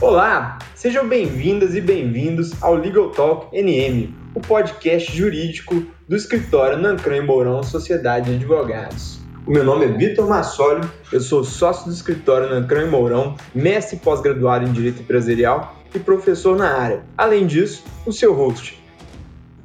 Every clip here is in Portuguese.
Olá, sejam bem-vindas e bem-vindos ao Legal Talk NM, o podcast jurídico do escritório Nancran e Mourão Sociedade de Advogados. O meu nome é Vitor Massoli, eu sou sócio do escritório Nancran e Mourão, mestre pós-graduado em Direito Empresarial e professor na área. Além disso, o seu host.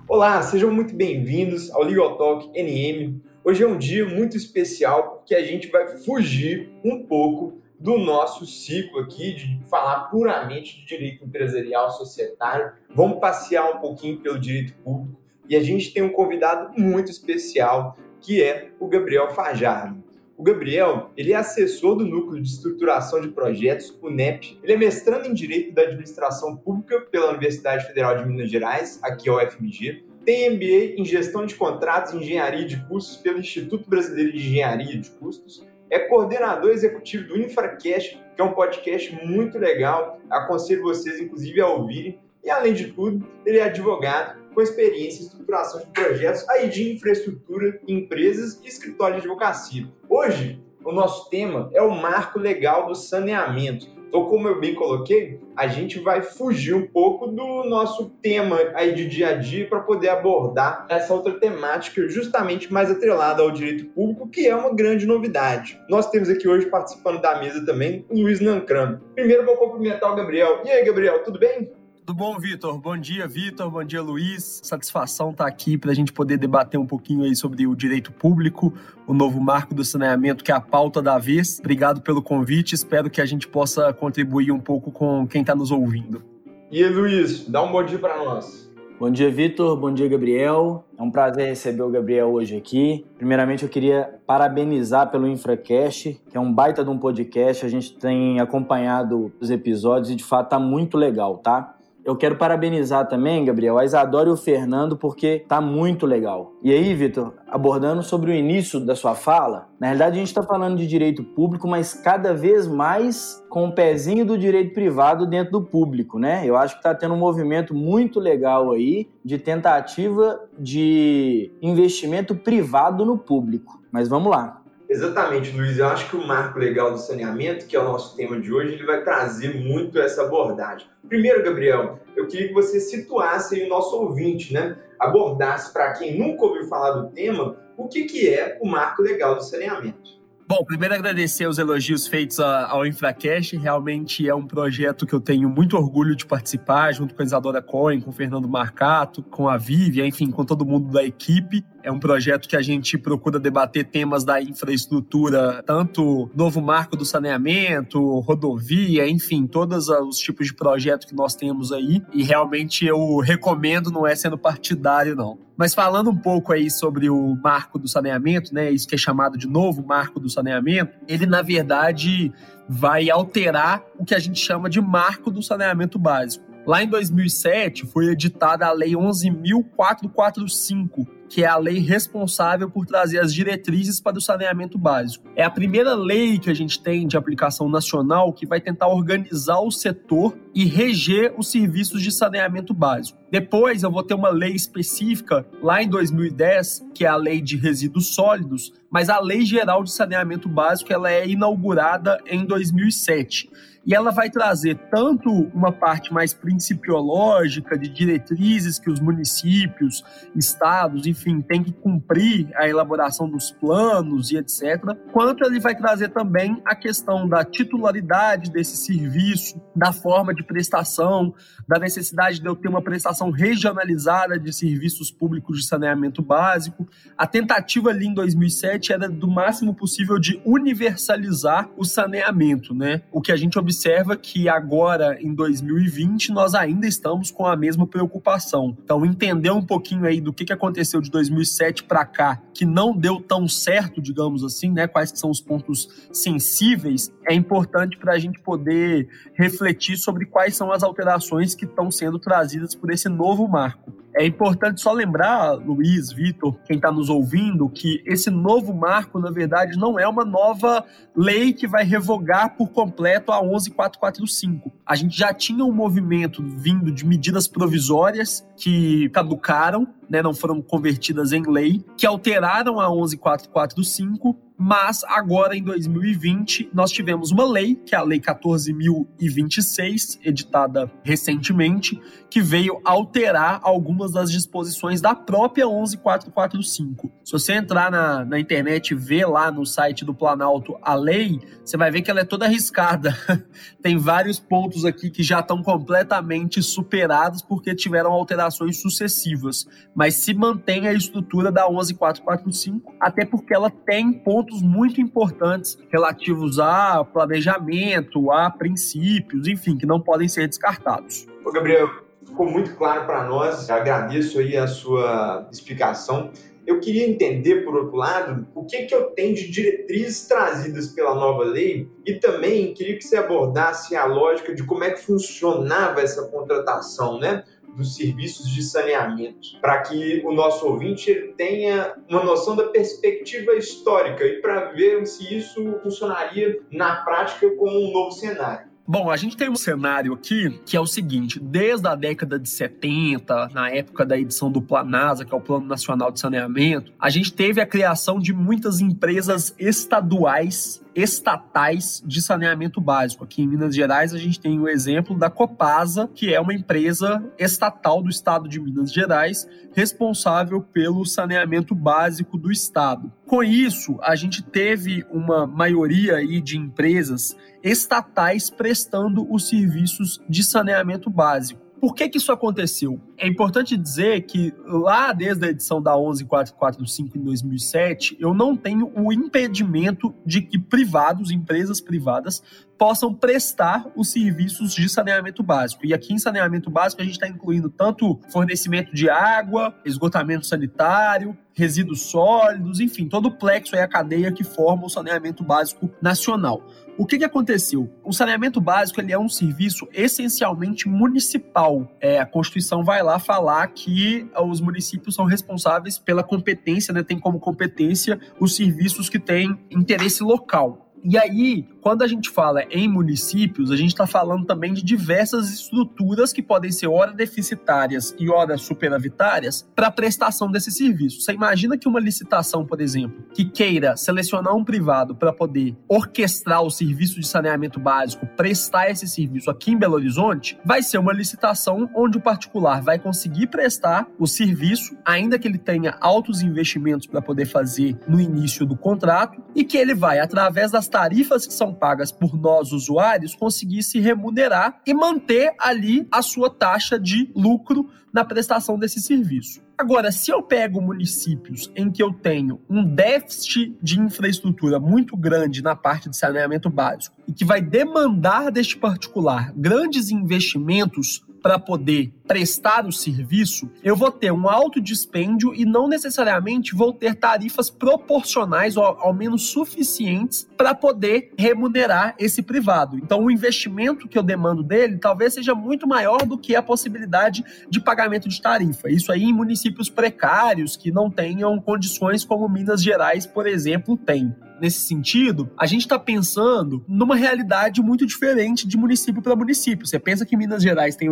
Olá, sejam muito bem-vindos ao Legal Talk NM. Hoje é um dia muito especial porque a gente vai fugir um pouco do nosso ciclo aqui de falar puramente de direito empresarial societário. Vamos passear um pouquinho pelo direito público e a gente tem um convidado muito especial que é o Gabriel Fajardo. O Gabriel, ele é assessor do Núcleo de Estruturação de Projetos, o NEP. Ele é mestrando em Direito da Administração Pública pela Universidade Federal de Minas Gerais, aqui o UFMG. Tem MBA em Gestão de Contratos e Engenharia de Custos pelo Instituto Brasileiro de Engenharia de Custos é coordenador executivo do InfraCast, que é um podcast muito legal. Aconselho vocês, inclusive, a ouvirem. E, além de tudo, ele é advogado com experiência em estruturação de projetos aí de infraestrutura, empresas e escritório de advocacia. Hoje, o nosso tema é o marco legal do saneamento. Então, como eu bem coloquei, a gente vai fugir um pouco do nosso tema aí de dia a dia para poder abordar essa outra temática justamente mais atrelada ao direito público, que é uma grande novidade. Nós temos aqui hoje participando da mesa também o Luiz Nancran. Primeiro vou cumprimentar o Gabriel. E aí, Gabriel, tudo bem? Tudo bom, Vitor? Bom dia, Vitor. Bom dia, Luiz. Satisfação estar aqui para a gente poder debater um pouquinho aí sobre o direito público, o novo marco do saneamento, que é a pauta da vez. Obrigado pelo convite. Espero que a gente possa contribuir um pouco com quem está nos ouvindo. E aí, Luiz, dá um bom dia para nós. Bom dia, Vitor. Bom dia, Gabriel. É um prazer receber o Gabriel hoje aqui. Primeiramente, eu queria parabenizar pelo InfraCast, que é um baita de um podcast. A gente tem acompanhado os episódios e, de fato, tá muito legal, tá? Eu quero parabenizar também, Gabriel, a Isadora e o Fernando, porque tá muito legal. E aí, Vitor, abordando sobre o início da sua fala, na realidade a gente está falando de direito público, mas cada vez mais com o pezinho do direito privado dentro do público, né? Eu acho que está tendo um movimento muito legal aí de tentativa de investimento privado no público. Mas vamos lá. Exatamente, Luiz. Eu acho que o marco legal do saneamento, que é o nosso tema de hoje, ele vai trazer muito essa abordagem. Primeiro, Gabriel, eu queria que você situasse o nosso ouvinte, né? Abordasse para quem nunca ouviu falar do tema, o que, que é o marco legal do saneamento. Bom, primeiro agradecer os elogios feitos ao Infracast. Realmente é um projeto que eu tenho muito orgulho de participar, junto com a Isadora Cohen, com o Fernando Marcato, com a Vivian, enfim, com todo mundo da equipe. É um projeto que a gente procura debater temas da infraestrutura, tanto novo marco do saneamento, rodovia, enfim, todos os tipos de projeto que nós temos aí. E realmente eu recomendo, não é sendo partidário, não. Mas falando um pouco aí sobre o marco do saneamento, né, isso que é chamado de novo marco do saneamento, ele na verdade vai alterar o que a gente chama de marco do saneamento básico. Lá em 2007 foi editada a Lei 11.445, que é a lei responsável por trazer as diretrizes para o saneamento básico. É a primeira lei que a gente tem de aplicação nacional que vai tentar organizar o setor e reger os serviços de saneamento básico. Depois eu vou ter uma lei específica lá em 2010, que é a lei de resíduos sólidos, mas a lei geral de saneamento básico ela é inaugurada em 2007 e ela vai trazer tanto uma parte mais principiológica de diretrizes que os municípios, estados, enfim, têm que cumprir a elaboração dos planos e etc, quanto ele vai trazer também a questão da titularidade desse serviço, da forma de prestação, da necessidade de eu ter uma prestação regionalizada de serviços públicos de saneamento básico. A tentativa ali em 2007 era do máximo possível de universalizar o saneamento, né? O que a gente observa observa que agora, em 2020, nós ainda estamos com a mesma preocupação. Então, entender um pouquinho aí do que aconteceu de 2007 para cá, que não deu tão certo, digamos assim, né? Quais são os pontos sensíveis, é importante para a gente poder refletir sobre quais são as alterações que estão sendo trazidas por esse novo marco. É importante só lembrar, Luiz, Vitor, quem está nos ouvindo, que esse novo marco, na verdade, não é uma nova lei que vai revogar por completo a 11445. A gente já tinha um movimento vindo de medidas provisórias que caducaram né, não foram convertidas em lei, que alteraram a 11445 mas agora em 2020 nós tivemos uma lei, que é a Lei 14.026, editada recentemente, que veio alterar algumas das disposições da própria 11445. Se você entrar na, na internet e ver lá no site do Planalto a lei, você vai ver que ela é toda arriscada. Tem vários pontos aqui que já estão completamente superados porque tiveram alterações sucessivas, mas se mantém a estrutura da 11445, até porque ela tem pontos muito importantes relativos a planejamento, a princípios, enfim, que não podem ser descartados. Ô Gabriel, ficou muito claro para nós, agradeço aí a sua explicação. Eu queria entender, por outro lado, o que, que eu tenho de diretrizes trazidas pela nova lei e também queria que você abordasse a lógica de como é que funcionava essa contratação, né? Dos serviços de saneamento, para que o nosso ouvinte tenha uma noção da perspectiva histórica e para ver se isso funcionaria na prática com um novo cenário. Bom, a gente tem um cenário aqui que é o seguinte: desde a década de 70, na época da edição do Planasa, que é o Plano Nacional de Saneamento, a gente teve a criação de muitas empresas estaduais estatais de saneamento básico. Aqui em Minas Gerais, a gente tem o exemplo da Copasa, que é uma empresa estatal do estado de Minas Gerais, responsável pelo saneamento básico do estado. Com isso, a gente teve uma maioria aí de empresas estatais prestando os serviços de saneamento básico. Por que, que isso aconteceu? É importante dizer que lá desde a edição da 11445 em 2007, eu não tenho o impedimento de que privados, empresas privadas, possam prestar os serviços de saneamento básico. E aqui em saneamento básico a gente está incluindo tanto fornecimento de água, esgotamento sanitário, resíduos sólidos, enfim, todo o plexo e a cadeia que forma o saneamento básico nacional. O que, que aconteceu? O saneamento básico ele é um serviço essencialmente municipal. É, a Constituição vai lá falar que os municípios são responsáveis pela competência, né, tem como competência os serviços que têm interesse local. E aí, quando a gente fala em municípios, a gente está falando também de diversas estruturas que podem ser ora deficitárias e ora superavitárias para a prestação desse serviço. Você imagina que uma licitação, por exemplo, que queira selecionar um privado para poder orquestrar o serviço de saneamento básico, prestar esse serviço aqui em Belo Horizonte, vai ser uma licitação onde o particular vai conseguir prestar o serviço, ainda que ele tenha altos investimentos para poder fazer no início do contrato, e que ele vai, através das tarifas que são pagas por nós, usuários, conseguir se remunerar e manter ali a sua taxa de lucro na prestação desse serviço. Agora, se eu pego municípios em que eu tenho um déficit de infraestrutura muito grande na parte de saneamento básico e que vai demandar deste particular grandes investimentos para poder prestar o serviço, eu vou ter um alto dispêndio e não necessariamente vou ter tarifas proporcionais ou ao menos suficientes para poder remunerar esse privado. Então, o investimento que eu demando dele talvez seja muito maior do que a possibilidade de pagamento de tarifa. Isso aí em municípios precários que não tenham condições como Minas Gerais, por exemplo, tem nesse sentido, a gente está pensando numa realidade muito diferente de município para município. Você pensa que Minas Gerais tem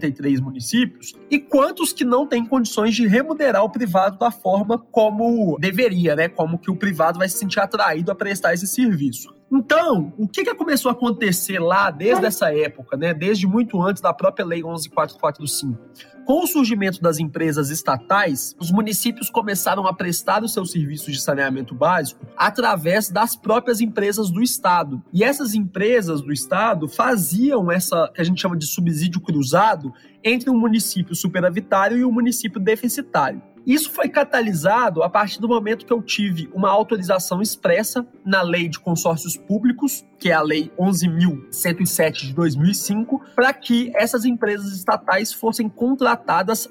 853 municípios e quantos que não têm condições de remunerar o privado da forma como deveria, né? Como que o privado vai se sentir atraído a prestar esse serviço. Então, o que, que começou a acontecer lá desde essa época, né? Desde muito antes da própria Lei 11445? Com o surgimento das empresas estatais, os municípios começaram a prestar os seus serviços de saneamento básico através das próprias empresas do Estado. E essas empresas do Estado faziam essa que a gente chama de subsídio cruzado entre um município superavitário e um município deficitário. Isso foi catalisado a partir do momento que eu tive uma autorização expressa na Lei de Consórcios Públicos, que é a Lei 11.107 de 2005, para que essas empresas estatais fossem contratadas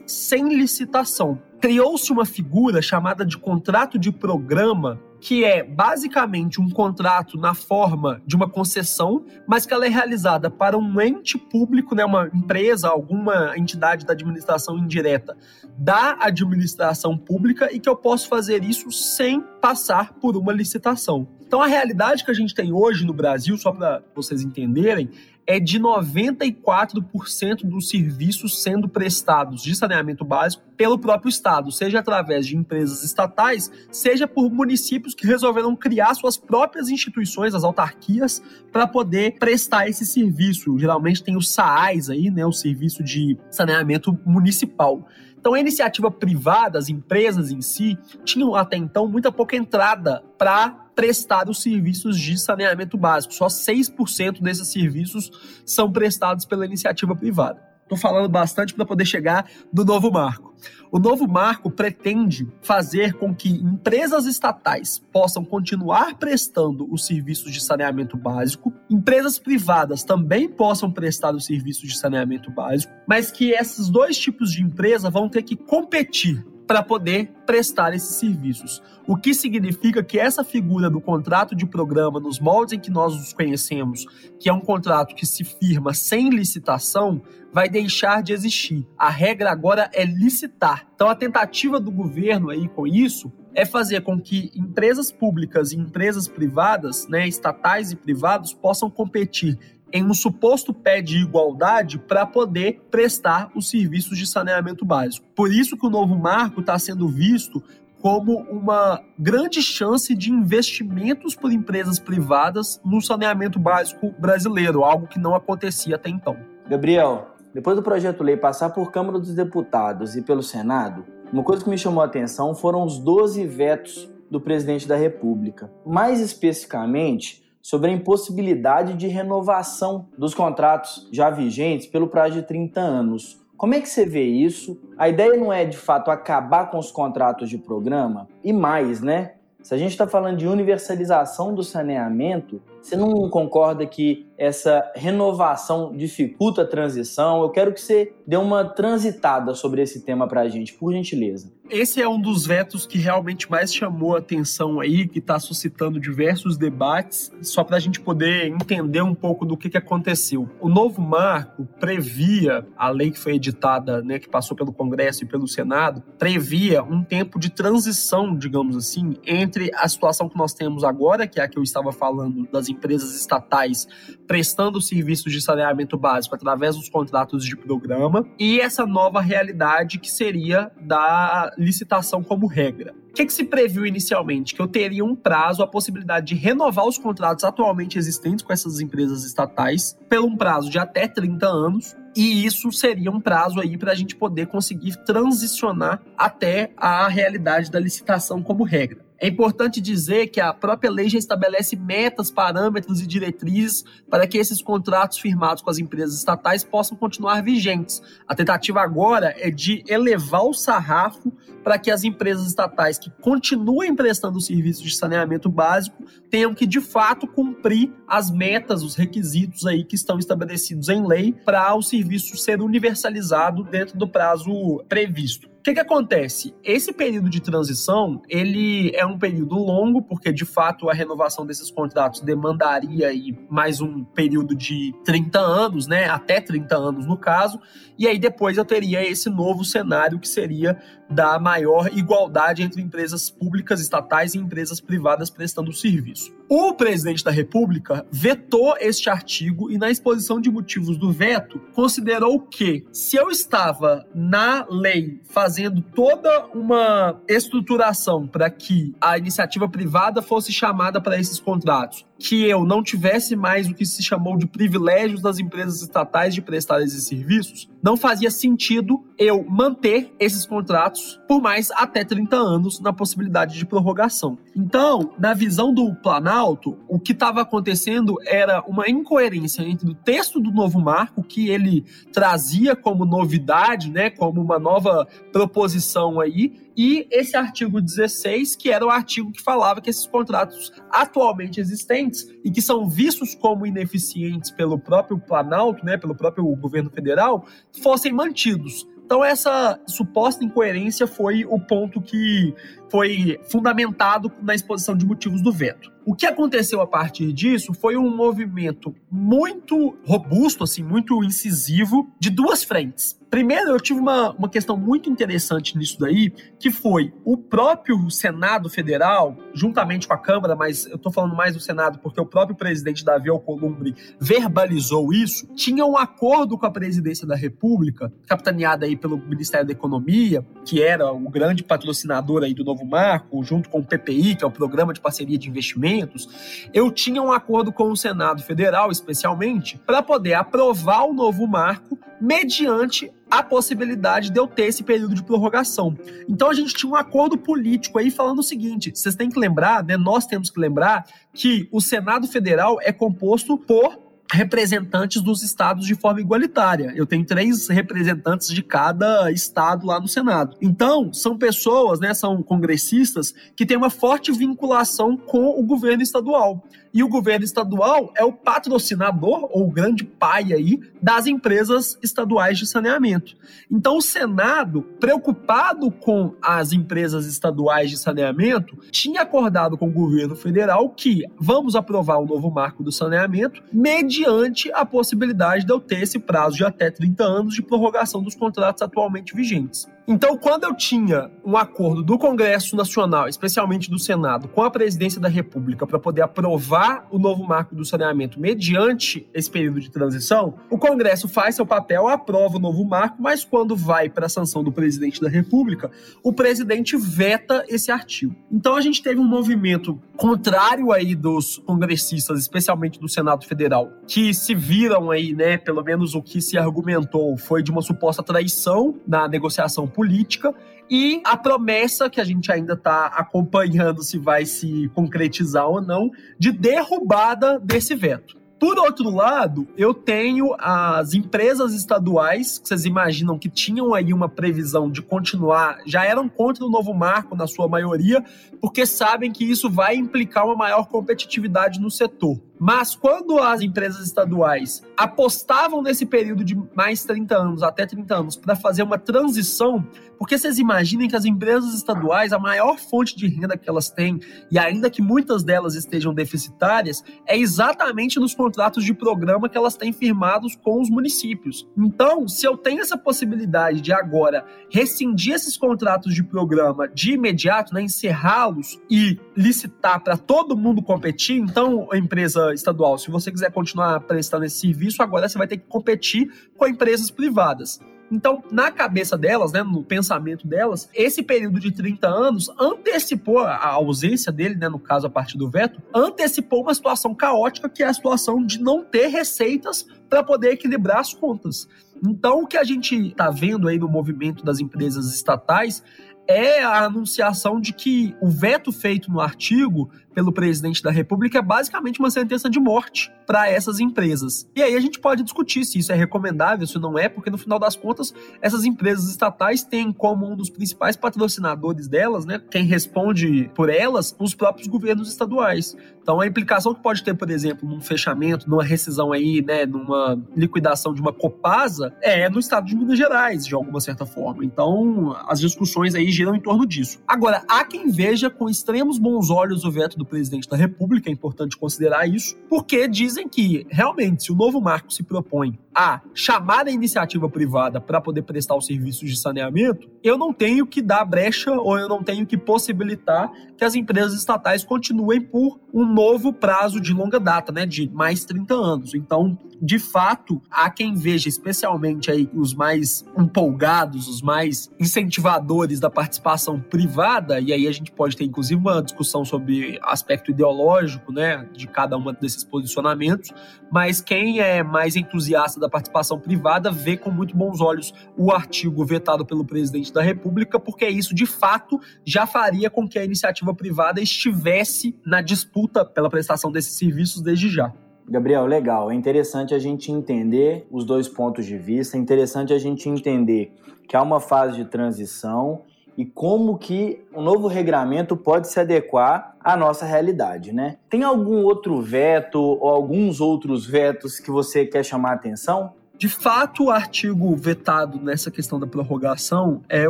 sem licitação. Criou-se uma figura chamada de contrato de programa que é basicamente um contrato na forma de uma concessão, mas que ela é realizada para um ente público, né, uma empresa, alguma entidade da administração indireta da administração pública e que eu posso fazer isso sem passar por uma licitação. Então, a realidade que a gente tem hoje no Brasil, só para vocês entenderem, é de 94% dos serviços sendo prestados de saneamento básico pelo próprio Estado, seja através de empresas estatais, seja por municípios que resolveram criar suas próprias instituições, as autarquias, para poder prestar esse serviço. Geralmente tem os SAAIs aí, né, o serviço de saneamento municipal. Então, a iniciativa privada, as empresas em si, tinham até então muita pouca entrada para prestar os serviços de saneamento básico. Só 6% desses serviços são prestados pela iniciativa privada. Estou falando bastante para poder chegar no novo marco. O novo marco pretende fazer com que empresas estatais possam continuar prestando os serviços de saneamento básico, empresas privadas também possam prestar os serviços de saneamento básico, mas que esses dois tipos de empresa vão ter que competir para poder prestar esses serviços. O que significa que essa figura do contrato de programa, nos moldes em que nós os conhecemos, que é um contrato que se firma sem licitação, vai deixar de existir. A regra agora é licitar. Então a tentativa do governo aí com isso é fazer com que empresas públicas e empresas privadas, né, estatais e privados, possam competir em um suposto pé de igualdade para poder prestar os serviços de saneamento básico. Por isso que o novo marco está sendo visto como uma grande chance de investimentos por empresas privadas no saneamento básico brasileiro, algo que não acontecia até então. Gabriel, depois do projeto lei passar por Câmara dos Deputados e pelo Senado, uma coisa que me chamou a atenção foram os 12 vetos do presidente da República. Mais especificamente, sobre a impossibilidade de renovação dos contratos já vigentes pelo prazo de 30 anos. Como é que você vê isso? A ideia não é de fato acabar com os contratos de programa e mais, né? Se a gente está falando de universalização do saneamento, você não concorda que essa renovação dificulta a transição? Eu quero que você dê uma transitada sobre esse tema para a gente, por gentileza. Esse é um dos vetos que realmente mais chamou a atenção aí, que está suscitando diversos debates, só para a gente poder entender um pouco do que, que aconteceu. O novo marco previa, a lei que foi editada, né, que passou pelo Congresso e pelo Senado, previa um tempo de transição, digamos assim, entre a situação que nós temos agora, que é a que eu estava falando das empresas estatais prestando serviços de saneamento básico através dos contratos de programa, e essa nova realidade que seria da licitação como regra. O que, que, se previu inicialmente? Que eu teria um prazo, a possibilidade de renovar os contratos atualmente existentes com essas empresas estatais pelo um prazo de até 30 anos. E isso seria um prazo aí para a gente poder conseguir transicionar até a realidade da licitação como regra. É importante dizer que a própria lei já estabelece metas, parâmetros e diretrizes para que esses contratos firmados com as empresas estatais possam continuar vigentes. A tentativa agora é de elevar o sarrafo para que as empresas estatais que continuem prestando serviços de saneamento básico tenham que de fato cumprir as metas, os requisitos aí que estão estabelecidos em lei para o serviço ser universalizado dentro do prazo previsto. O que, que acontece? Esse período de transição, ele é um período longo, porque de fato a renovação desses contratos demandaria aí mais um período de 30 anos, né? Até 30 anos no caso. E aí depois eu teria esse novo cenário que seria da maior igualdade entre empresas públicas estatais e empresas privadas prestando serviço. O presidente da República vetou este artigo e, na exposição de motivos do veto, considerou que, se eu estava na lei fazendo toda uma estruturação para que a iniciativa privada fosse chamada para esses contratos, que eu não tivesse mais o que se chamou de privilégios das empresas estatais de prestar esses serviços, não fazia sentido eu manter esses contratos por mais até 30 anos na possibilidade de prorrogação. Então, na visão do Planalto, o que estava acontecendo era uma incoerência entre o texto do novo marco, que ele trazia como novidade, né, como uma nova proposição aí, e esse artigo 16, que era o artigo que falava que esses contratos atualmente existentes e que são vistos como ineficientes pelo próprio Planalto, né, pelo próprio governo federal, fossem mantidos. Então, essa suposta incoerência foi o ponto que foi fundamentado na exposição de motivos do veto. O que aconteceu a partir disso foi um movimento muito robusto, assim, muito incisivo, de duas frentes. Primeiro, eu tive uma, uma questão muito interessante nisso daí, que foi o próprio Senado Federal, juntamente com a Câmara, mas eu estou falando mais do Senado porque o próprio presidente Davi Alcolumbre verbalizou isso, tinha um acordo com a presidência da República, capitaneada aí pelo Ministério da Economia, que era o grande patrocinador aí do Novo Marco, junto com o PPI, que é o Programa de Parceria de Investimentos, eu tinha um acordo com o Senado Federal, especialmente, para poder aprovar o novo marco mediante a possibilidade de eu ter esse período de prorrogação. Então a gente tinha um acordo político aí falando o seguinte: vocês têm que lembrar, né? Nós temos que lembrar que o Senado Federal é composto por representantes dos estados de forma igualitária. Eu tenho três representantes de cada estado lá no Senado. Então, são pessoas, né, são congressistas que têm uma forte vinculação com o governo estadual e o governo estadual é o patrocinador ou o grande pai aí das empresas estaduais de saneamento. Então o Senado, preocupado com as empresas estaduais de saneamento, tinha acordado com o governo federal que vamos aprovar o novo marco do saneamento mediante a possibilidade de eu ter esse prazo de até 30 anos de prorrogação dos contratos atualmente vigentes. Então, quando eu tinha um acordo do Congresso Nacional, especialmente do Senado, com a presidência da República para poder aprovar o novo marco do saneamento mediante esse período de transição, o Congresso faz seu papel, aprova o novo marco, mas quando vai para a sanção do presidente da República, o presidente veta esse artigo. Então, a gente teve um movimento contrário aí dos congressistas, especialmente do Senado Federal, que se viram aí, né, pelo menos o que se argumentou foi de uma suposta traição na negociação política e a promessa que a gente ainda está acompanhando se vai se concretizar ou não de derrubada desse veto. Por outro lado, eu tenho as empresas estaduais, que vocês imaginam que tinham aí uma previsão de continuar, já eram contra o novo marco na sua maioria, porque sabem que isso vai implicar uma maior competitividade no setor. Mas quando as empresas estaduais apostavam nesse período de mais 30 anos, até 30 anos, para fazer uma transição, porque vocês imaginem que as empresas estaduais, a maior fonte de renda que elas têm, e ainda que muitas delas estejam deficitárias, é exatamente nos contratos de programa que elas têm firmados com os municípios. Então, se eu tenho essa possibilidade de agora rescindir esses contratos de programa de imediato, né, encerrá-los e licitar para todo mundo competir, então empresa estadual, se você quiser continuar prestando esse serviço, agora você vai ter que competir com empresas privadas. Então, na cabeça delas, né, no pensamento delas, esse período de 30 anos antecipou a ausência dele, né, no caso a partir do veto, antecipou uma situação caótica que é a situação de não ter receitas para poder equilibrar as contas. Então, o que a gente está vendo aí no movimento das empresas estatais é a anunciação de que o veto feito no artigo pelo presidente da República é basicamente uma sentença de morte para essas empresas. E aí a gente pode discutir se isso é recomendável, se não é, porque no final das contas, essas empresas estatais têm como um dos principais patrocinadores delas, né, quem responde por elas, os próprios governos estaduais. Então a implicação que pode ter, por exemplo, num fechamento, numa rescisão aí, né, numa liquidação de uma Copasa, é no estado de Minas Gerais, de alguma certa forma. Então as discussões aí giram em torno disso. Agora, há quem veja com extremos bons olhos o veto do presidente da República, é importante considerar isso, porque dizem que realmente, se o novo marco se propõe a chamar a iniciativa privada para poder prestar os serviços de saneamento, eu não tenho que dar brecha ou eu não tenho que possibilitar que as empresas estatais continuem por um novo prazo de longa data, né, de mais 30 anos. Então, de fato, há quem veja, especialmente aí os mais empolgados, os mais incentivadores da participação privada, e aí a gente pode ter inclusive uma discussão sobre aspecto ideológico, né, de cada um desses posicionamentos, mas quem é mais entusiasta da participação privada vê com muito bons olhos o artigo vetado pelo presidente da República, porque isso de fato já faria com que a iniciativa privada estivesse na disputa pela prestação desses serviços desde já. Gabriel, legal. É interessante a gente entender os dois pontos de vista, é interessante a gente entender que há uma fase de transição e como que o novo regramento pode se adequar à nossa realidade, né? Tem algum outro veto ou alguns outros vetos que você quer chamar a atenção? De fato, o artigo vetado nessa questão da prorrogação é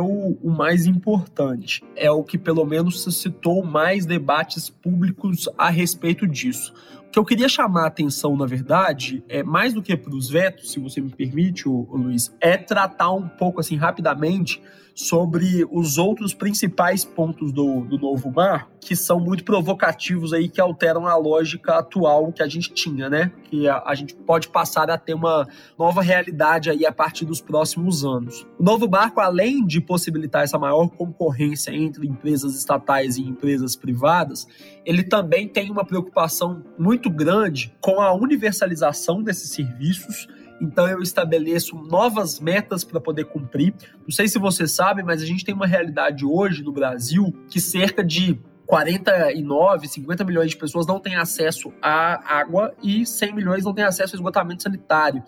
o, o, mais importante. É o que, pelo menos, suscitou mais debates públicos a respeito disso. Que eu queria chamar a atenção, na verdade, é mais do que para os vetos, se você me permite, o, Luiz, é tratar um pouco assim rapidamente sobre os outros principais pontos do, do novo mar, que são muito provocativos aí, que alteram a lógica atual que a gente tinha, né? Que a, a gente pode passar a ter uma nova realidade aí a partir dos próximos anos. O novo barco, além de possibilitar essa maior concorrência entre empresas estatais e empresas privadas, ele também tem uma preocupação muito grande com a universalização desses serviços então eu estabeleço novas metas para poder cumprir. Não sei se você sabe, mas a gente tem uma realidade hoje no Brasil que cerca de 49, 50 milhões de pessoas não têm acesso à água e 100 milhões não têm acesso ao esgotamento sanitário.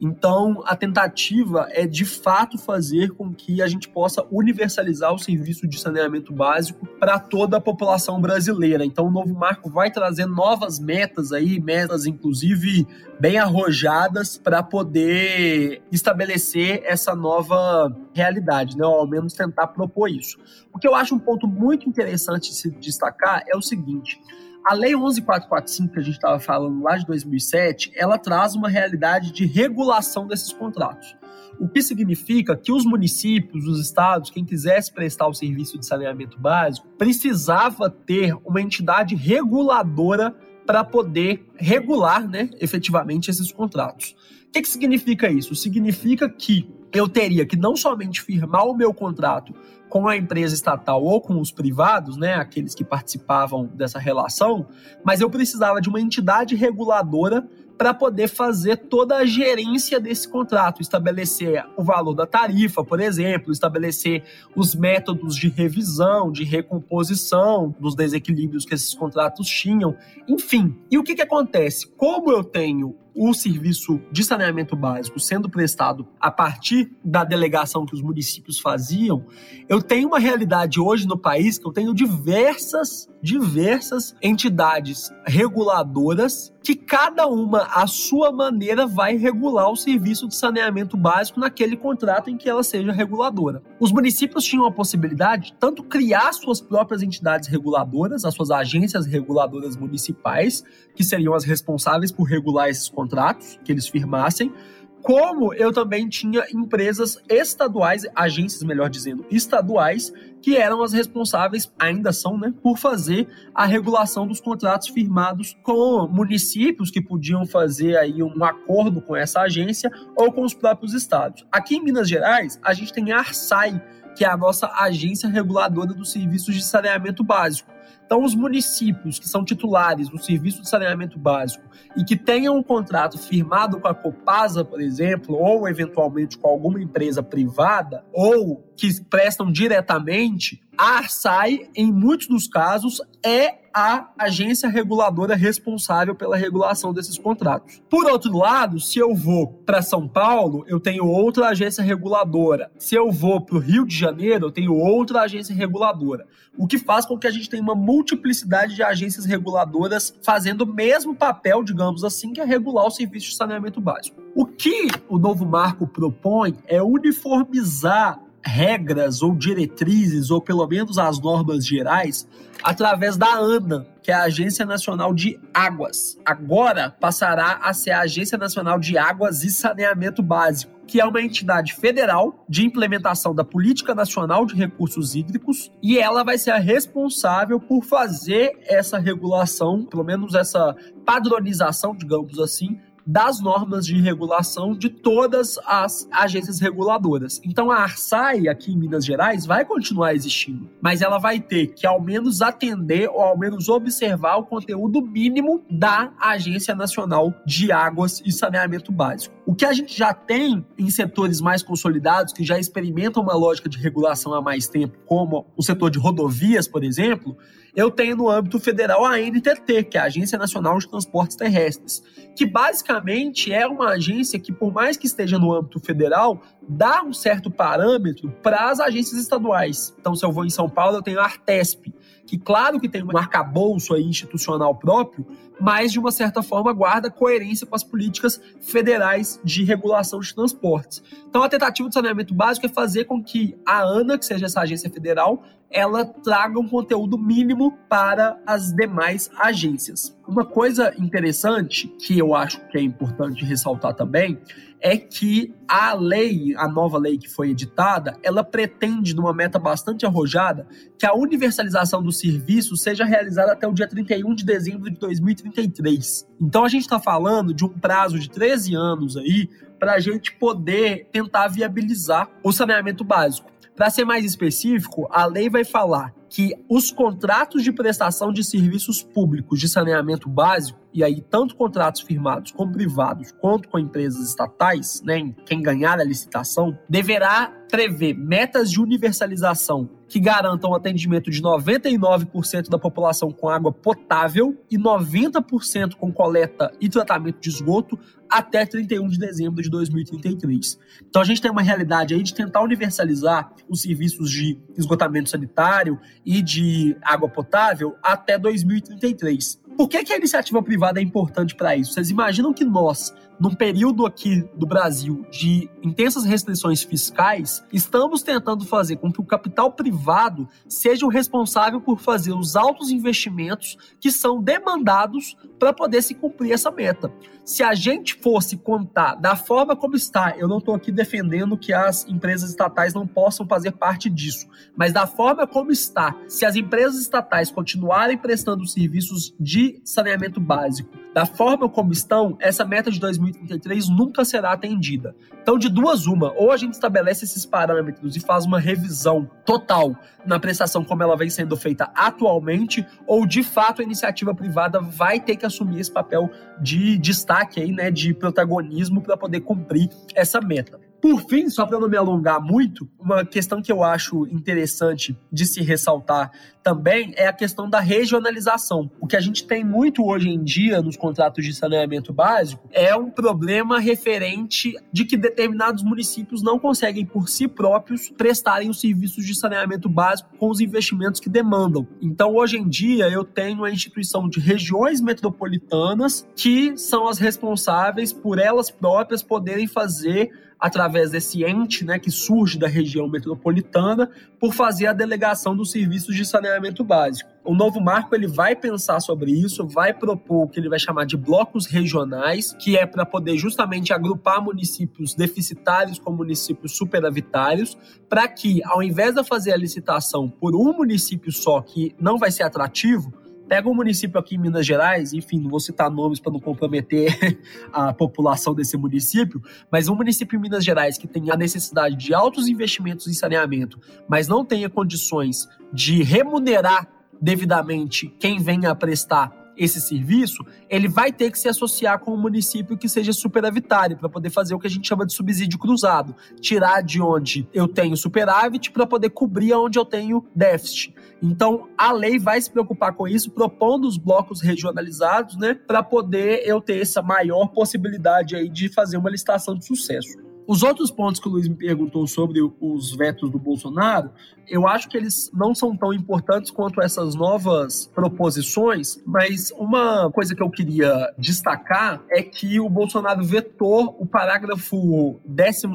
Então, a tentativa é de fato fazer com que a gente possa universalizar o serviço de saneamento básico para toda a população brasileira. Então, o novo marco vai trazer novas metas aí, metas inclusive bem arrojadas para poder estabelecer essa nova realidade, né? Ou ao menos tentar propor isso. O que eu acho um ponto muito interessante de se destacar é o seguinte: a Lei 11445 que a gente estava falando lá de 2007, ela traz uma realidade de regulação desses contratos. O que significa que os municípios, os estados, quem quisesse prestar o serviço de saneamento básico, precisava ter uma entidade reguladora para poder regular, né, efetivamente esses contratos. O que, que significa isso? Significa que eu teria que não somente firmar o meu contrato com a empresa estatal ou com os privados, né, aqueles que participavam dessa relação, mas eu precisava de uma entidade reguladora para poder fazer toda a gerência desse contrato, estabelecer o valor da tarifa, por exemplo, estabelecer os métodos de revisão, de recomposição dos desequilíbrios que esses contratos tinham, enfim. E o que, que acontece? Como eu tenho o serviço de saneamento básico sendo prestado a partir da delegação que os municípios faziam, eu tenho uma realidade hoje no país que eu tenho diversas, diversas entidades reguladoras que cada uma, à sua maneira, vai regular o serviço de saneamento básico naquele contrato em que ela seja reguladora. Os municípios tinham a possibilidade de tanto criar suas próprias entidades reguladoras, as suas agências reguladoras municipais, que seriam as responsáveis por regular esses contratos, contratos que eles firmassem, como eu também tinha empresas estaduais, agências, melhor dizendo, estaduais, que eram as responsáveis, ainda são, né, por fazer a regulação dos contratos firmados com municípios que podiam fazer aí um acordo com essa agência ou com os próprios estados. Aqui em Minas Gerais, a gente tem a Arsai, que é a nossa agência reguladora dos serviços de saneamento básico. Então, os municípios que são titulares do serviço de saneamento básico e que tenham um contrato firmado com a Copasa, por exemplo, ou eventualmente com alguma empresa privada, ou que prestam diretamente, a ARSAI, em muitos dos casos, é a agência reguladora responsável pela regulação desses contratos. Por outro lado, se eu vou para São Paulo, eu tenho outra agência reguladora. Se eu vou para o Rio de Janeiro, eu tenho outra agência reguladora. O que faz com que a gente tenha uma multiplicidade de agências reguladoras fazendo o mesmo papel, digamos assim, que é regular o serviço de saneamento básico. O que o novo marco propõe é uniformizar regras ou diretrizes, ou pelo menos as normas gerais, através da ANA, que é a Agência Nacional de Águas. Agora passará a ser a Agência Nacional de Águas e Saneamento Básico, que é uma entidade federal de implementação da Política Nacional de Recursos Hídricos, e ela vai ser a responsável por fazer essa regulação, pelo menos essa padronização, digamos assim, das normas de regulação de todas as agências reguladoras. Então a Arsai aqui em Minas Gerais vai continuar existindo, mas ela vai ter que ao menos atender ou ao menos observar o conteúdo mínimo da Agência Nacional de Águas e Saneamento Básico. O que a gente já tem em setores mais consolidados, que já experimentam uma lógica de regulação há mais tempo, como o setor de rodovias, por exemplo, eu tenho no âmbito federal a ANTT, que é a Agência Nacional de Transportes Terrestres, que basicamente é uma agência que, por mais que esteja no âmbito federal, dá um certo parâmetro para as agências estaduais. Então, se eu vou em São Paulo, eu tenho a Artesp, que claro que tem um arcabouço aí institucional próprio, mas de uma certa forma guarda coerência com as políticas federais de regulação de transportes. Então a tentativa de saneamento básico é fazer com que a ANA, que seja essa agência federal, ela traga um conteúdo mínimo para as demais agências. Uma coisa interessante que eu acho que é importante ressaltar também é que a lei, a nova lei que foi editada, ela pretende, numa meta bastante arrojada, que a universalização dos serviços seja realizada até o dia 31 de dezembro de 2033. Então a gente está falando de um prazo de 13 anos aí para a gente poder tentar viabilizar o saneamento básico. Para ser mais específico, a lei vai falar que os contratos de prestação de serviços públicos de saneamento básico, e aí tanto contratos firmados com privados quanto com empresas estatais, né, quem ganhar a licitação, deverá prever metas de universalização que garantam o atendimento de 99% da população com água potável e 90% com coleta e tratamento de esgoto até 31 de dezembro de 2033. Então a gente tem uma realidade aí de tentar universalizar os serviços de esgotamento sanitário e de água potável até 2033. Por que, que a iniciativa privada é importante para isso? Vocês imaginam que nós, num período aqui do Brasil de intensas restrições fiscais, estamos tentando fazer com que o capital privado seja o responsável por fazer os altos investimentos que são demandados para poder se cumprir essa meta. Se a gente fosse contar da forma como está, eu não estou aqui defendendo que as empresas estatais não possam fazer parte disso, mas da forma como está, se as empresas estatais continuarem prestando serviços de saneamento básico, da forma como estão, essa meta de 2033 nunca será atendida. Então, de duas uma, ou a gente estabelece esses parâmetros e faz uma revisão total na prestação como ela vem sendo feita atualmente, ou de fato a iniciativa privada vai ter que assumir esse papel de destaque aí, né, de protagonismo para poder cumprir essa meta. Por fim, só para não me alongar muito, uma questão que eu acho interessante de se ressaltar também é a questão da regionalização. O que a gente tem muito hoje em dia nos contratos de saneamento básico é um problema referente de que determinados municípios não conseguem por si próprios prestarem os serviços de saneamento básico com os investimentos que demandam. Então, hoje em dia, eu tenho a instituição de regiões metropolitanas que são as responsáveis por elas próprias poderem fazer através desse ente né, que surge da região metropolitana, por fazer a delegação dos serviços de saneamento básico. O novo marco ele vai pensar sobre isso, vai propor o que ele vai chamar de blocos regionais, que é para poder justamente agrupar municípios deficitários com municípios superavitários, para que, ao invés de fazer a licitação por um município só, que não vai ser atrativo, Pega um município aqui em Minas Gerais, enfim, não vou citar nomes para não comprometer a população desse município, mas um município em Minas Gerais que tem a necessidade de altos investimentos em saneamento, mas não tenha condições de remunerar devidamente quem venha a prestar esse serviço, ele vai ter que se associar com um município que seja superavitário, para poder fazer o que a gente chama de subsídio cruzado. Tirar de onde eu tenho superávit para poder cobrir onde eu tenho déficit. Então, a lei vai se preocupar com isso, propondo os blocos regionalizados, né, para poder eu ter essa maior possibilidade aí de fazer uma licitação de sucesso. Os outros pontos que o Luiz me perguntou sobre os vetos do Bolsonaro, eu acho que eles não são tão importantes quanto essas novas proposições, mas uma coisa que eu queria destacar é que o Bolsonaro vetou o parágrafo 12,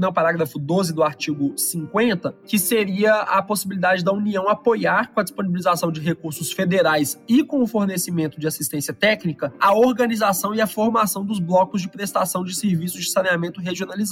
né, o parágrafo 12 do artigo 50, que seria a possibilidade da União apoiar com a disponibilização de recursos federais e com o fornecimento de assistência técnica a organização e a formação dos blocos de prestação de serviços de saneamento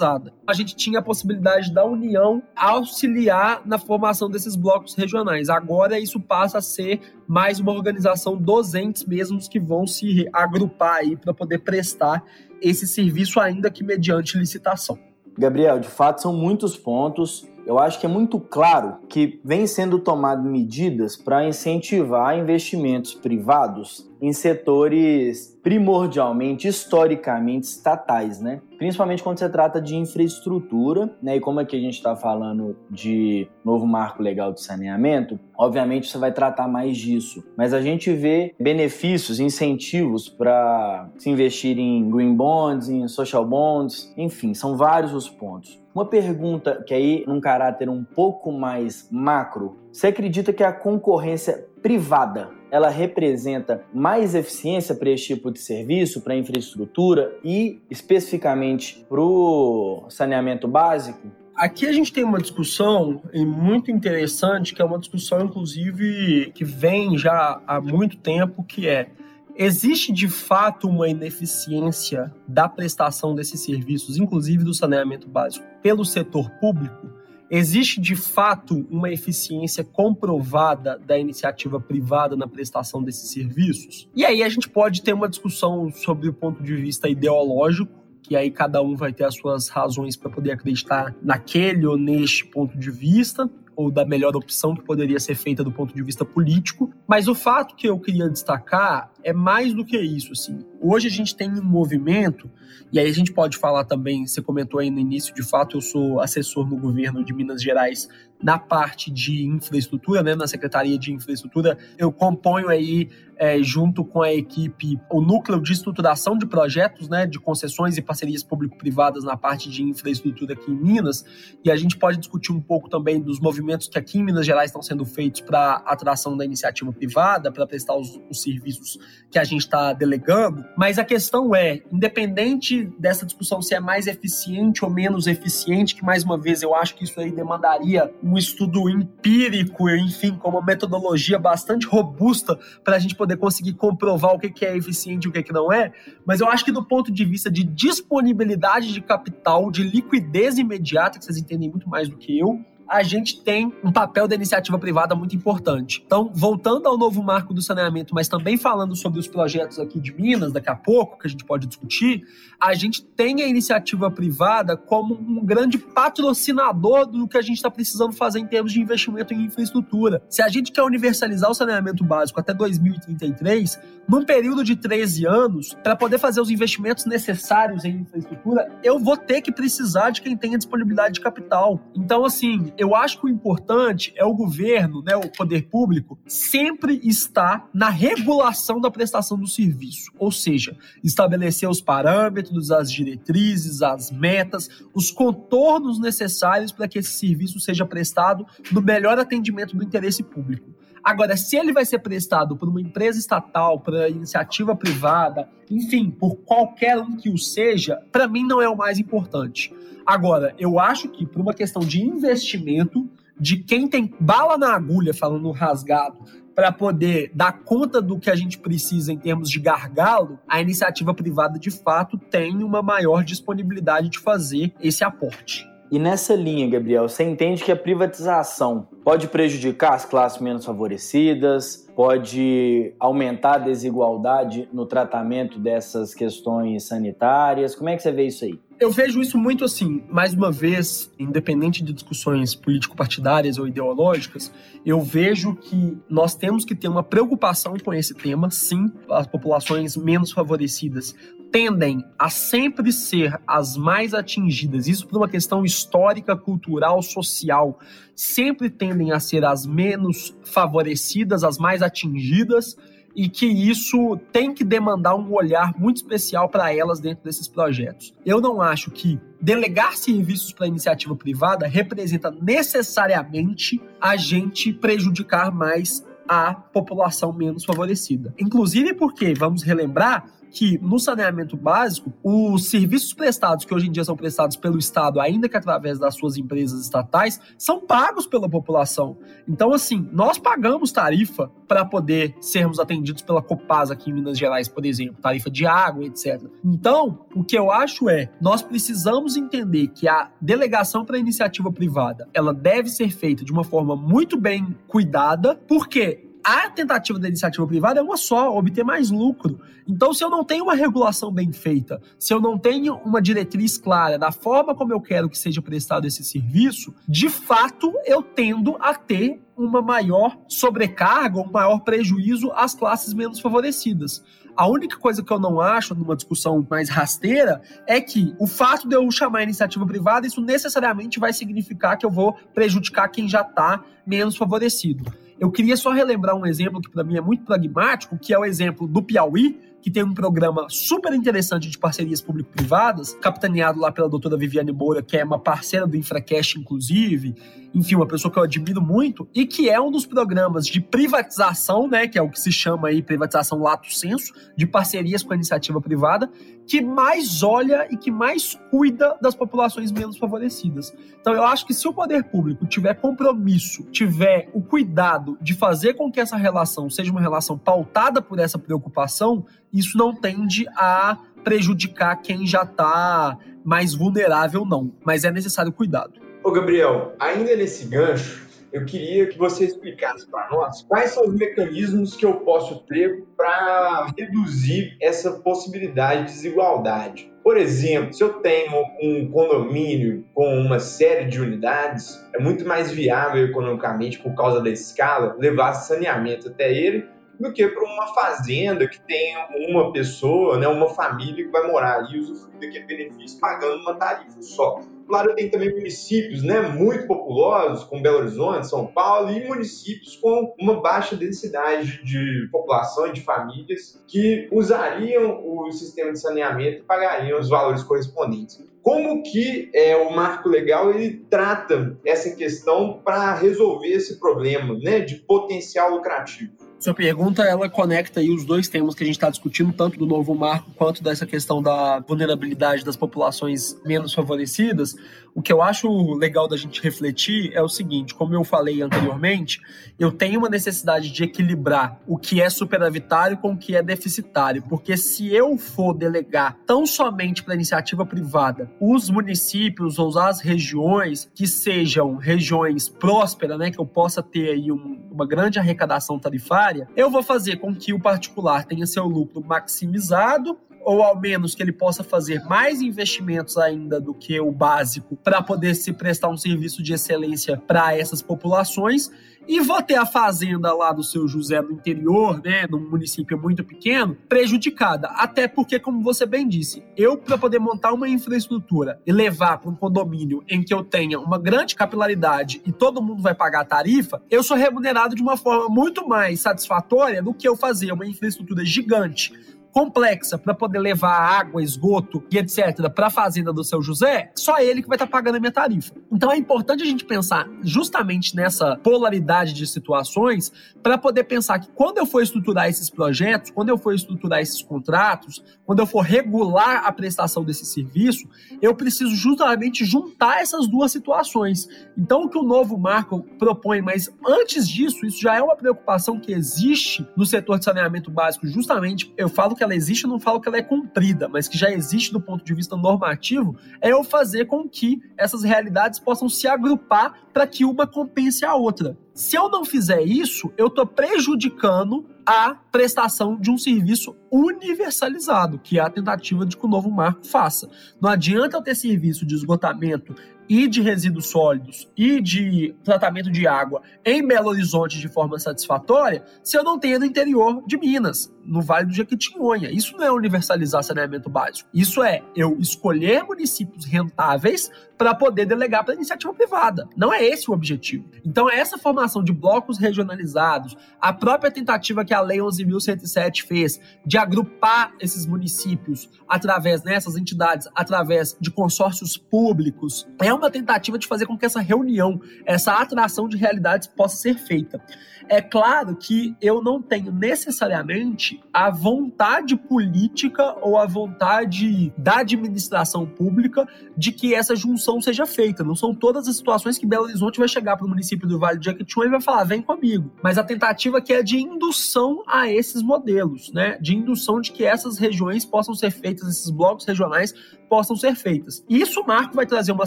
regionalizada. A gente tinha a possibilidade da União auxiliar na formação desses blocos regionais. Agora isso passa a ser mais uma organização dos entes mesmos que vão se agrupar aí para poder prestar esse serviço ainda que mediante licitação. Gabriel, de fato são muitos pontos. Eu acho que é muito claro que vem sendo tomadas medidas para incentivar investimentos privados em setores primordialmente, historicamente estatais, né? Principalmente quando se trata de infraestrutura, né? E como aqui a gente está falando de novo marco legal de saneamento, obviamente você vai tratar mais disso. Mas a gente vê benefícios, incentivos para se investir em green bonds, em social bonds, enfim, são vários os pontos. Uma pergunta que aí, num caráter um pouco mais macro, você acredita que a concorrência privada ela representa mais eficiência para esse tipo de serviço, para a infraestrutura e especificamente para o saneamento básico? Aqui a gente tem uma discussão muito interessante, que é uma discussão, inclusive, que vem já há muito tempo, que é Existe de fato uma ineficiência da prestação desses serviços, inclusive do saneamento básico, pelo setor público? Existe de fato uma eficiência comprovada da iniciativa privada na prestação desses serviços? E aí a gente pode ter uma discussão sobre o ponto de vista ideológico, que aí cada um vai ter as suas razões para poder acreditar naquele ou neste ponto de vista ou da melhor opção que poderia ser feita do ponto de vista político, mas o fato que eu queria destacar é mais do que isso, assim. Hoje a gente tem um movimento, e aí a gente pode falar também, você comentou aí no início, de fato eu sou assessor no governo de Minas Gerais na parte de infraestrutura, né, na Secretaria de Infraestrutura, eu componho aí é, junto com a equipe o núcleo de estruturação de projetos, né, de concessões e parcerias público-privadas na parte de infraestrutura aqui em Minas, e a gente pode discutir um pouco também dos movimentos que aqui em Minas Gerais estão sendo feitos para atração da iniciativa privada, para prestar os, os serviços que a gente está delegando, mas a questão é, independente dessa discussão se é mais eficiente ou menos eficiente, que mais uma vez eu acho que isso aí demandaria um estudo empírico, enfim, com uma metodologia bastante robusta para a gente poder conseguir comprovar o que é eficiente e o que não é, mas eu acho que do ponto de vista de disponibilidade de capital, de liquidez imediata, que vocês entendem muito mais do que eu, a gente tem um papel da iniciativa privada muito importante. Então, voltando ao novo marco do saneamento, mas também falando sobre os projetos aqui de Minas, daqui a pouco, que a gente pode discutir, a gente tem a iniciativa privada como um grande patrocinador do que a gente está precisando fazer em termos de investimento em infraestrutura. Se a gente quer universalizar o saneamento básico até 2033, num período de 13 anos, para poder fazer os investimentos necessários em infraestrutura, eu vou ter que precisar de quem tenha disponibilidade de capital. Então, assim, eu acho que o importante é o governo, né, o poder público, sempre estar na regulação da prestação do serviço, ou seja, estabelecer os parâmetros, as diretrizes, as metas, os contornos necessários para que esse serviço seja prestado no melhor atendimento do interesse público. Agora, se ele vai ser prestado por uma empresa estatal, por iniciativa privada, enfim, por qualquer um que o seja, para mim não é o mais importante. Agora, eu acho que por uma questão de investimento, de quem tem bala na agulha, falando rasgado, para poder dar conta do que a gente precisa em termos de gargalo, a iniciativa privada de fato tem uma maior disponibilidade de fazer esse aporte. E nessa linha, Gabriel, você entende que a privatização pode prejudicar as classes menos favorecidas, pode aumentar a desigualdade no tratamento dessas questões sanitárias? Como é que você vê isso aí? Eu vejo isso muito assim, mais uma vez, independente de discussões político-partidárias ou ideológicas, eu vejo que nós temos que ter uma preocupação com esse tema, sim, as populações menos favorecidas tendem a sempre ser as mais atingidas, isso por uma questão histórica, cultural, social, sempre tendem a ser as menos favorecidas, as mais atingidas, e que isso tem que demandar um olhar muito especial para elas dentro desses projetos. Eu não acho que delegar serviços para iniciativa privada representa necessariamente a gente prejudicar mais a população menos favorecida. Inclusive porque, vamos relembrar, que no saneamento básico, os serviços prestados, que hoje em dia são prestados pelo Estado, ainda que através das suas empresas estatais, são pagos pela população. Então, assim, nós pagamos tarifa para poder sermos atendidos pela Copasa aqui em Minas Gerais, por exemplo, tarifa de água, etc. Então, o que eu acho é, nós precisamos entender que a delegação para iniciativa privada, ela deve ser feita de uma forma muito bem cuidada, porque A tentativa da iniciativa privada é uma só, obter mais lucro. Então, se eu não tenho uma regulação bem feita, se eu não tenho uma diretriz clara da forma como eu quero que seja prestado esse serviço, de fato eu tendo a ter uma maior sobrecarga, um maior prejuízo às classes menos favorecidas. A única coisa que eu não acho numa discussão mais rasteira é que o fato de eu chamar a iniciativa privada, isso necessariamente vai significar que eu vou prejudicar quem já está menos favorecido. Eu queria só relembrar um exemplo que para mim é muito pragmático, que é o exemplo do Piauí, que tem um programa super interessante de parcerias público-privadas, capitaneado lá pela doutora Viviane Moura, que é uma parceira do Infracast, inclusive, enfim, uma pessoa que eu admiro muito, e que é um dos programas de privatização, né, que é o que se chama aí privatização lato senso, de parcerias com a iniciativa privada, que mais olha e que mais cuida das populações menos favorecidas. Então, eu acho que se o poder público tiver compromisso, tiver o cuidado de fazer com que essa relação seja uma relação pautada por essa preocupação, isso não tende a prejudicar quem já está mais vulnerável, não. Mas é necessário cuidado. Ô, Gabriel, ainda nesse gancho, eu queria que você explicasse para nós quais são os mecanismos que eu posso ter para reduzir essa possibilidade de desigualdade. Por exemplo, se eu tenho um condomínio com uma série de unidades, é muito mais viável economicamente por causa da escala levar saneamento até ele do que para uma fazenda que tem uma pessoa, né, uma família que vai morar ali e usufruir daquele benefício pagando uma tarifa só. Claro, tem também municípios né, muito populosos, como Belo Horizonte, São Paulo, e municípios com uma baixa densidade de população e de famílias que usariam o sistema de saneamento e pagariam os valores correspondentes. Como que é, o marco legal ele trata essa questão para resolver esse problema né, de potencial lucrativo? Sua pergunta, ela conecta aí os dois temas que a gente está discutindo, tanto do novo marco quanto dessa questão da vulnerabilidade das populações menos favorecidas. O que eu acho legal da gente refletir é o seguinte, como eu falei anteriormente, eu tenho uma necessidade de equilibrar o que é superavitário com o que é deficitário, porque se eu for delegar tão somente para iniciativa privada os municípios ou as regiões que sejam regiões prósperas, né, que eu possa ter aí um, uma grande arrecadação tarifária, área, eu vou fazer com que o particular tenha seu lucro maximizado ou ao menos que ele possa fazer mais investimentos ainda do que o básico para poder se prestar um serviço de excelência para essas populações e vou ter a fazenda lá do seu José no interior, né, num município muito pequeno, prejudicada. Até porque, como você bem disse, eu, para poder montar uma infraestrutura e levar para um condomínio em que eu tenha uma grande capilaridade e todo mundo vai pagar a tarifa, eu sou remunerado de uma forma muito mais satisfatória do que eu fazer uma infraestrutura gigante complexa para poder levar água, esgoto e etc. para a fazenda do seu José, só ele que vai estar tá pagando a minha tarifa. Então é importante a gente pensar justamente nessa polaridade de situações para poder pensar que quando eu for estruturar esses projetos, quando eu for estruturar esses contratos, quando eu for regular a prestação desse serviço, eu preciso justamente juntar essas duas situações. Então o que o novo marco propõe, mas antes disso, isso já é uma preocupação que existe no setor de saneamento básico, justamente eu falo que que ela existe, eu não falo que ela é cumprida, mas que já existe do ponto de vista normativo, é eu fazer com que essas realidades possam se agrupar para que uma compense a outra. Se eu não fizer isso, eu estou prejudicando a prestação de um serviço universalizado, que é a tentativa de que o novo marco faça. Não adianta eu ter serviço de esgotamento e de resíduos sólidos e de tratamento de água em Belo Horizonte de forma satisfatória se eu não tenho no interior de Minas, no Vale do Jequitinhonha. Isso não é universalizar saneamento básico. Isso é eu escolher municípios rentáveis para poder delegar para iniciativa privada. Não é esse o objetivo. Então, essa formação de blocos regionalizados, a própria tentativa que a Lei 11.107 fez de agrupar esses municípios através dessas entidades, através de consórcios públicos, é uma tentativa de fazer com que essa reunião, essa atração de realidades possa ser feita. É claro que eu não tenho necessariamente a vontade política ou a vontade da administração pública de que essa junção seja feita. Não são todas as situações que Belo Horizonte vai chegar para o município do Vale do Jequitinhonha e vai falar, vem comigo. Mas a tentativa que é de indução a esses modelos, né? De indução de que essas regiões possam ser feitas, esses blocos regionais possam ser feitas. E isso o marco vai trazer uma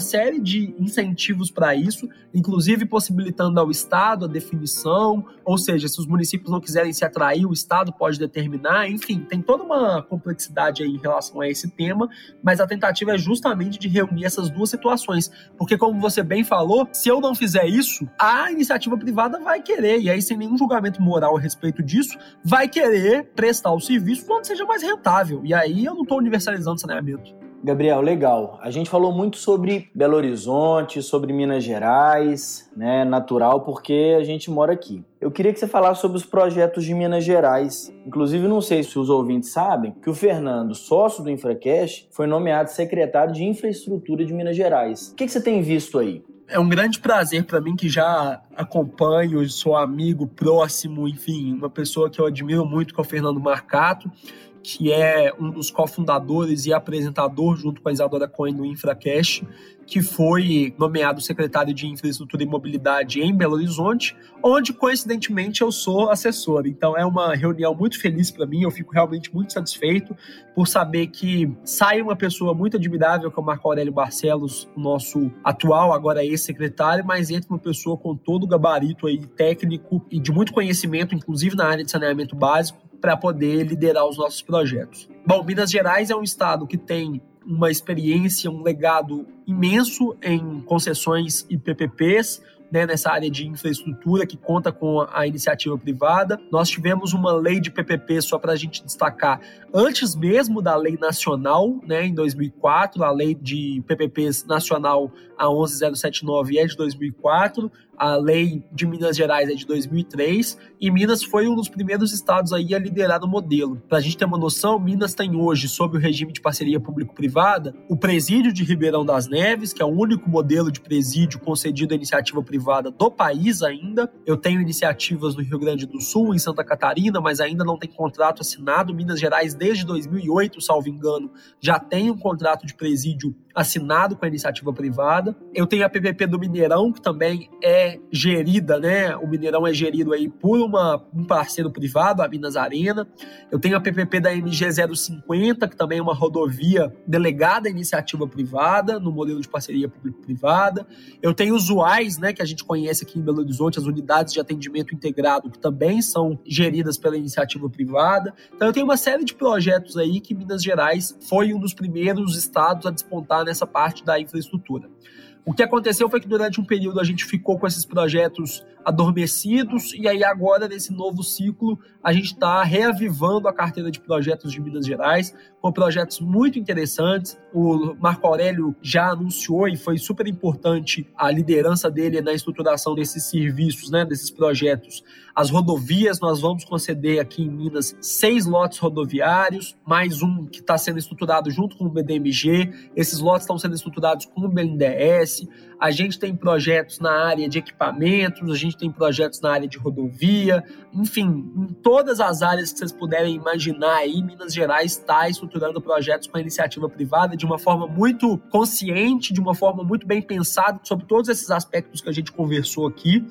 série de incentivos para isso, inclusive possibilitando ao Estado a definição, ou seja, se os municípios não quiserem se atrair, o Estado pode determinar, enfim, tem toda uma complexidade aí em relação a esse tema, mas a tentativa é justamente de reunir essas duas situações, porque como você bem falou, se eu não fizer isso, a iniciativa privada vai querer, e aí sem nenhum julgamento moral a respeito disso, vai querer prestar o serviço onde seja mais rentável, e aí eu não estou universalizando saneamento. Gabriel, legal. A gente falou muito sobre Belo Horizonte, sobre Minas Gerais, né? Natural, porque a gente mora aqui. Eu queria que você falasse sobre os projetos de Minas Gerais. Inclusive, não sei se os ouvintes sabem que o Fernando, sócio do InfraCast, foi nomeado secretário de Infraestrutura de Minas Gerais. O que, que você tem visto aí? É um grande prazer para mim que já acompanho, sou amigo próximo, enfim, uma pessoa que eu admiro muito, que é o Fernando Marcato que é um dos cofundadores e apresentador, junto com a Isadora Cohen, do InfraCash, que foi nomeado secretário de Infraestrutura e Mobilidade em Belo Horizonte, onde, coincidentemente, eu sou assessor. Então, é uma reunião muito feliz para mim, eu fico realmente muito satisfeito por saber que sai uma pessoa muito admirável, que é o Marco Aurélio Barcelos, nosso atual, agora ex-secretário, mas entra uma pessoa com todo o gabarito aí técnico e de muito conhecimento, inclusive na área de saneamento básico, para poder liderar os nossos projetos. Bom, Minas Gerais é um estado que tem uma experiência, um legado imenso em concessões e PPPs, né, nessa área de infraestrutura que conta com a iniciativa privada. Nós tivemos uma lei de PPP, só para a gente destacar, antes mesmo da lei nacional, né, em 2004, a lei de PPPs nacional, a 11079, é de 2004 a lei de Minas Gerais é de 2003 e Minas foi um dos primeiros estados aí a liderar o modelo. Para a gente ter uma noção, Minas tem hoje, sob o regime de parceria público-privada, o presídio de Ribeirão das Neves, que é o único modelo de presídio concedido à iniciativa privada do país ainda. Eu tenho iniciativas no Rio Grande do Sul, em Santa Catarina, mas ainda não tem contrato assinado. Minas Gerais, desde 2008, salvo engano, já tem um contrato de presídio assinado com a iniciativa privada. Eu tenho a PPP do Mineirão, que também é gerida, né? O Mineirão é gerido aí por uma, um parceiro privado, a Minas Arena. Eu tenho a PPP da MG 050, que também é uma rodovia delegada à iniciativa privada, no modelo de parceria público-privada. Eu tenho os UAIs, né, que a gente conhece aqui em Belo Horizonte, as unidades de atendimento integrado, que também são geridas pela iniciativa privada. Então eu tenho uma série de projetos aí que Minas Gerais foi um dos primeiros estados a despontar nessa parte da infraestrutura. O que aconteceu foi que durante um período a gente ficou com esses projetos adormecidos e aí agora nesse novo ciclo a gente está reavivando a carteira de projetos de Minas Gerais com projetos muito interessantes. O Marco Aurélio já anunciou e foi super importante a liderança dele na estruturação desses serviços, né, desses projetos. As rodovias, nós vamos conceder aqui em Minas seis lotes rodoviários, mais um que está sendo estruturado junto com o BDMG. Esses lotes estão sendo estruturados com o BNDES. Merci A gente tem projetos na área de equipamentos, a gente tem projetos na área de rodovia, enfim, em todas as áreas que vocês puderem imaginar aí, Minas Gerais está estruturando projetos com a iniciativa privada de uma forma muito consciente, de uma forma muito bem pensada sobre todos esses aspectos que a gente conversou aqui.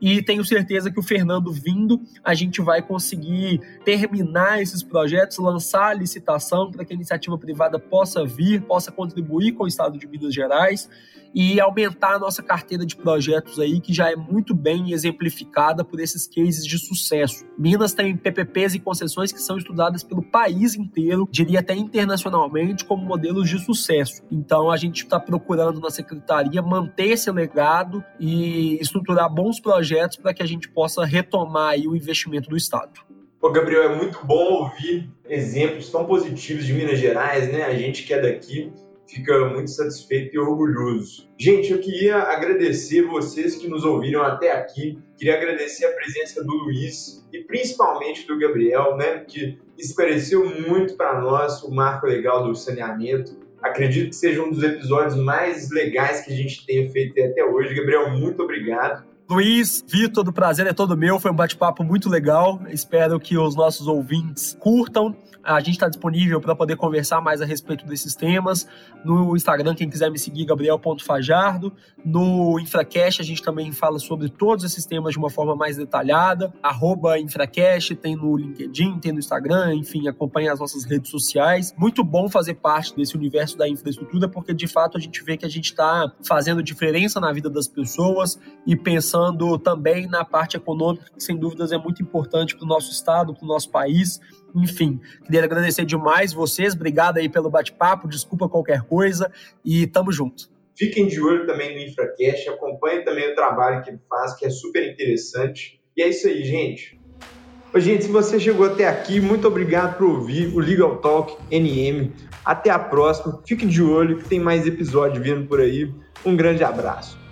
E tenho certeza que o Fernando vindo, a gente vai conseguir terminar esses projetos, lançar a licitação para que a iniciativa privada possa vir, possa contribuir com o Estado de Minas Gerais e aumentar a nossa carteira de projetos aí, que já é muito bem exemplificada por esses cases de sucesso. Minas tem PPPs e concessões que são estudadas pelo país inteiro, diria até internacionalmente, como modelos de sucesso. Então a gente está procurando na secretaria manter esse legado e estruturar bons projetos para que a gente possa retomar o investimento do Estado. Pô, Gabriel, é muito bom ouvir exemplos tão positivos de Minas Gerais, né? A gente que é daqui fica muito satisfeito e orgulhoso. Gente, eu queria agradecer vocês que nos ouviram até aqui. Queria agradecer a presença do Luiz e principalmente do Gabriel, né, que esclareceu muito para nós o marco legal do saneamento. Acredito que seja um dos episódios mais legais que a gente tenha feito até hoje. Gabriel, muito obrigado. Luiz, Vitor, o prazer é todo meu. Foi um bate-papo muito legal. Espero que os nossos ouvintes curtam. A gente está disponível para poder conversar mais a respeito desses temas. No Instagram, quem quiser me seguir, gabriel.fajardo. No Infracast, a gente também fala sobre todos esses temas de uma forma mais detalhada. Arroba Infracast, tem no LinkedIn, tem no Instagram, enfim, acompanhe as nossas redes sociais. Muito bom fazer parte desse universo da infraestrutura, porque de fato a gente vê que a gente está fazendo diferença na vida das pessoas e pensando também na parte econômica, que sem dúvidas é muito importante para o nosso estado, para o nosso país. Enfim, queria agradecer demais vocês, obrigado aí pelo bate-papo, desculpa qualquer coisa e tamo junto. Fiquem de olho também no InfraCast, acompanhem também o trabalho que ele faz, que é super interessante. E é isso aí, gente. Ô, gente, se você chegou até aqui, muito obrigado por ouvir o Legal Talk NM. Até a próxima. Fique de olho que tem mais episódio vindo por aí. Um grande abraço.